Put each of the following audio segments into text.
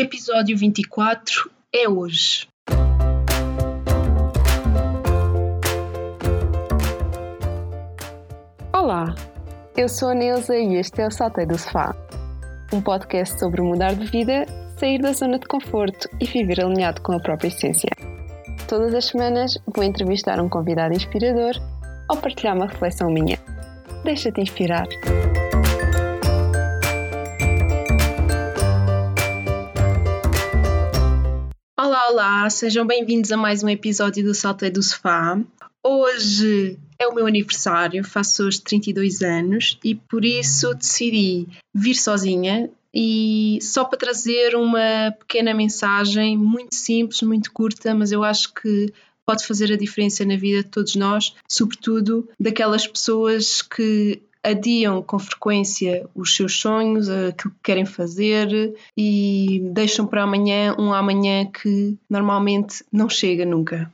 Episódio 24 é hoje. Olá, eu sou a Neuza e este é o Saltei do Sofá, um podcast sobre mudar de vida, sair da zona de conforto e viver alinhado com a própria essência. Todas as semanas vou entrevistar um convidado inspirador ou partilhar uma reflexão minha. Deixa-te inspirar. Olá, sejam bem-vindos a mais um episódio do Saltei do Sofá. Hoje é o meu aniversário, faço hoje 32 anos e por isso decidi vir sozinha e só para trazer uma pequena mensagem muito simples, muito curta, mas eu acho que pode fazer a diferença na vida de todos nós, sobretudo daquelas pessoas que adiam com frequência os seus sonhos, aquilo que querem fazer e deixam para amanhã um amanhã que normalmente não chega nunca.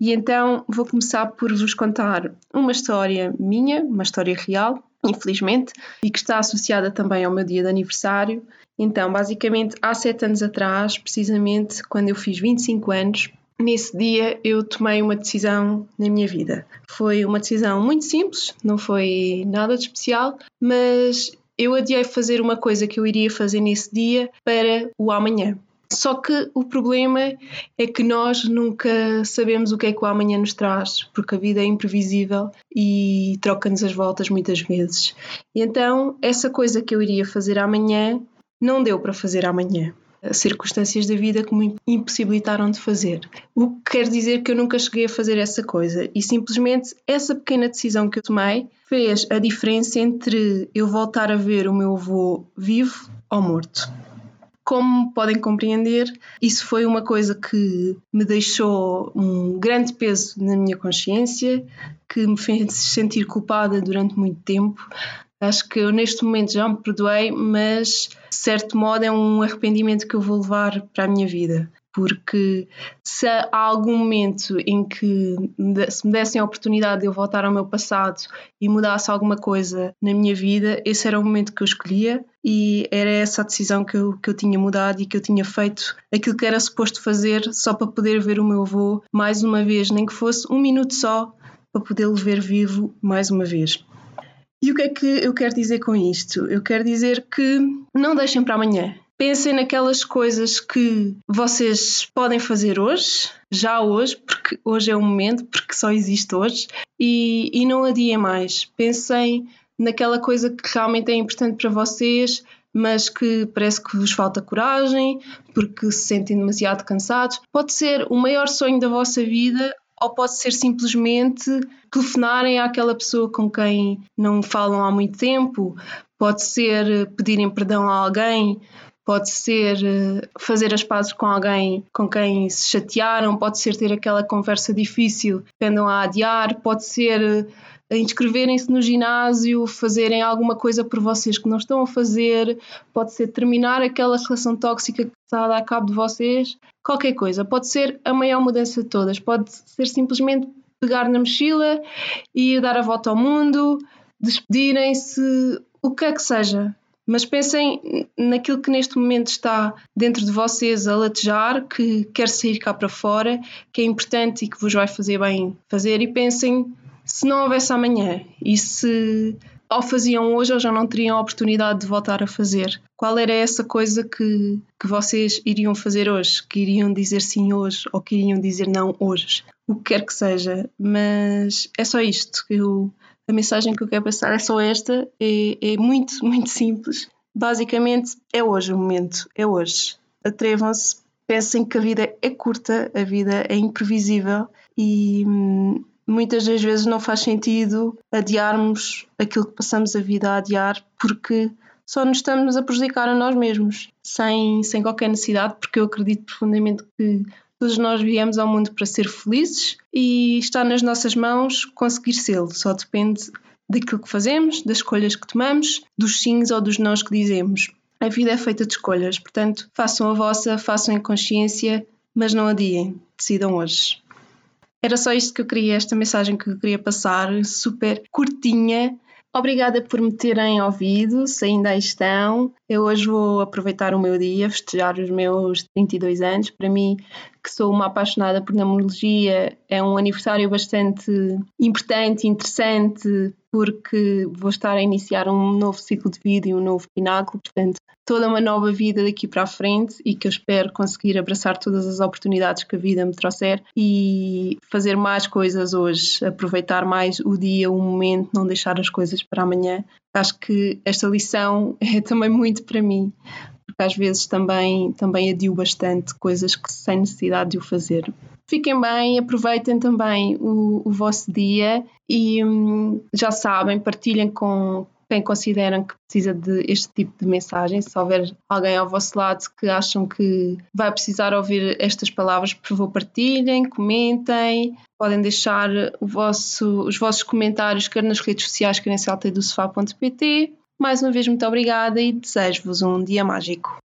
E então vou começar por vos contar uma história minha, uma história real, infelizmente, e que está associada também ao meu dia de aniversário. Então, basicamente, há sete anos atrás, precisamente quando eu fiz 25 anos, nesse dia eu tomei uma decisão na minha vida. Foi uma decisão muito simples, não foi nada de especial, mas eu adiei fazer uma coisa que eu iria fazer nesse dia para o amanhã. Só que o problema é que nós nunca sabemos o que é que o amanhã nos traz, porque a vida é imprevisível e troca-nos as voltas muitas vezes. E então, essa coisa que eu iria fazer amanhã não deu para fazer amanhã circunstâncias da vida que me impossibilitaram de fazer. O que quer dizer que eu nunca cheguei a fazer essa coisa e simplesmente essa pequena decisão que eu tomei fez a diferença entre eu voltar a ver o meu avô vivo ou morto. Como podem compreender, isso foi uma coisa que me deixou um grande peso na minha consciência, que me fez sentir culpada durante muito tempo, Acho que eu neste momento já me perdoei, mas de certo modo é um arrependimento que eu vou levar para a minha vida. Porque se há algum momento em que se me dessem a oportunidade de eu voltar ao meu passado e mudasse alguma coisa na minha vida, esse era o momento que eu escolhia e era essa a decisão que eu, que eu tinha mudado e que eu tinha feito aquilo que era suposto fazer só para poder ver o meu avô mais uma vez, nem que fosse um minuto só, para poder lo ver vivo mais uma vez. E o que é que eu quero dizer com isto? Eu quero dizer que não deixem para amanhã. Pensem naquelas coisas que vocês podem fazer hoje, já hoje, porque hoje é o momento, porque só existe hoje, e, e não adiem mais. Pensem naquela coisa que realmente é importante para vocês, mas que parece que vos falta coragem, porque se sentem demasiado cansados. Pode ser o maior sonho da vossa vida ou pode ser simplesmente telefonarem àquela pessoa com quem não falam há muito tempo, pode ser pedirem perdão a alguém, pode ser eh, fazer as pazes com alguém com quem se chatearam, pode ser ter aquela conversa difícil que andam a adiar, pode ser eh, inscreverem-se no ginásio, fazerem alguma coisa por vocês que não estão a fazer, pode ser terminar aquela relação tóxica que está a dar cabo de vocês, qualquer coisa. Pode ser a maior mudança de todas, pode ser simplesmente pegar na mochila e dar a volta ao mundo, despedirem-se, o que é que seja. Mas pensem naquilo que neste momento está dentro de vocês a latejar, que quer sair cá para fora, que é importante e que vos vai fazer bem fazer, e pensem se não houvesse amanhã e se ou faziam hoje ou já não teriam a oportunidade de voltar a fazer. Qual era essa coisa que, que vocês iriam fazer hoje? Que iriam dizer sim hoje ou que iriam dizer não hoje? O que quer que seja. Mas é só isto. Eu, a mensagem que eu quero passar é só esta. É, é muito, muito simples. Basicamente, é hoje o momento. É hoje. Atrevam-se. Pensem que a vida é curta, a vida é imprevisível e hum, muitas das vezes não faz sentido adiarmos aquilo que passamos a vida a adiar porque só nos estamos a prejudicar a nós mesmos, sem, sem qualquer necessidade, porque eu acredito profundamente que todos nós viemos ao mundo para ser felizes e está nas nossas mãos conseguir sê-lo, só depende daquilo que fazemos, das escolhas que tomamos, dos sims ou dos nãos que dizemos. A vida é feita de escolhas, portanto, façam a vossa, façam em consciência, mas não adiem, decidam hoje. Era só isto que eu queria, esta mensagem que eu queria passar, super curtinha, Obrigada por me terem ouvido, se ainda aí estão. Eu hoje vou aproveitar o meu dia, festejar os meus 32 anos. Para mim, que sou uma apaixonada por numerologia, é um aniversário bastante importante, interessante, porque vou estar a iniciar um novo ciclo de vida e um novo pináculo, portanto, toda uma nova vida daqui para a frente e que eu espero conseguir abraçar todas as oportunidades que a vida me trouxer e fazer mais coisas hoje, aproveitar mais o dia, o momento, não deixar as coisas para amanhã. Acho que esta lição é também muito para mim, porque às vezes também, também adio bastante coisas que sem necessidade de o fazer. Fiquem bem, aproveitem também o, o vosso dia e hum, já sabem, partilhem com quem consideram que precisa de este tipo de mensagem. Se houver alguém ao vosso lado que acham que vai precisar ouvir estas palavras, por favor, partilhem, comentem. Podem deixar vosso, os vossos comentários, quer nas redes sociais, quer em saltedosofá.pt. Mais uma vez, muito obrigada e desejo-vos um dia mágico.